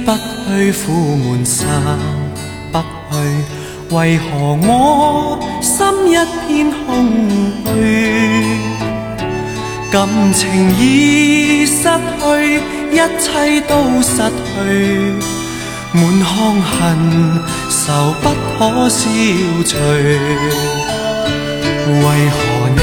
不去，苦闷散不去，为何我心一片空虚？感情已失去，一切都失去，满腔恨愁不可消除。为何你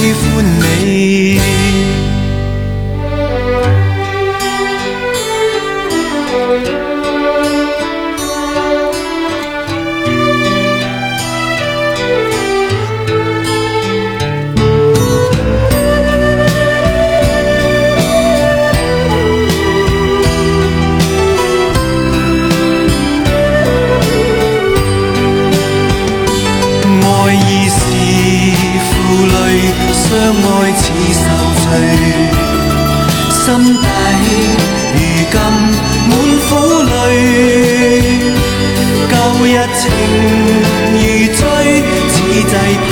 相爱似受罪，心底情如醉，此际怕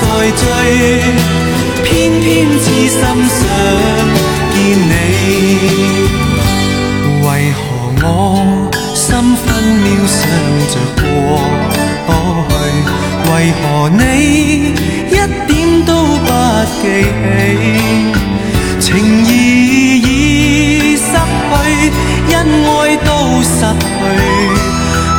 再追，偏偏痴心想见你。为何我心分秒想着过去？为何你一点都不记起？情義已失去，恩爱都失，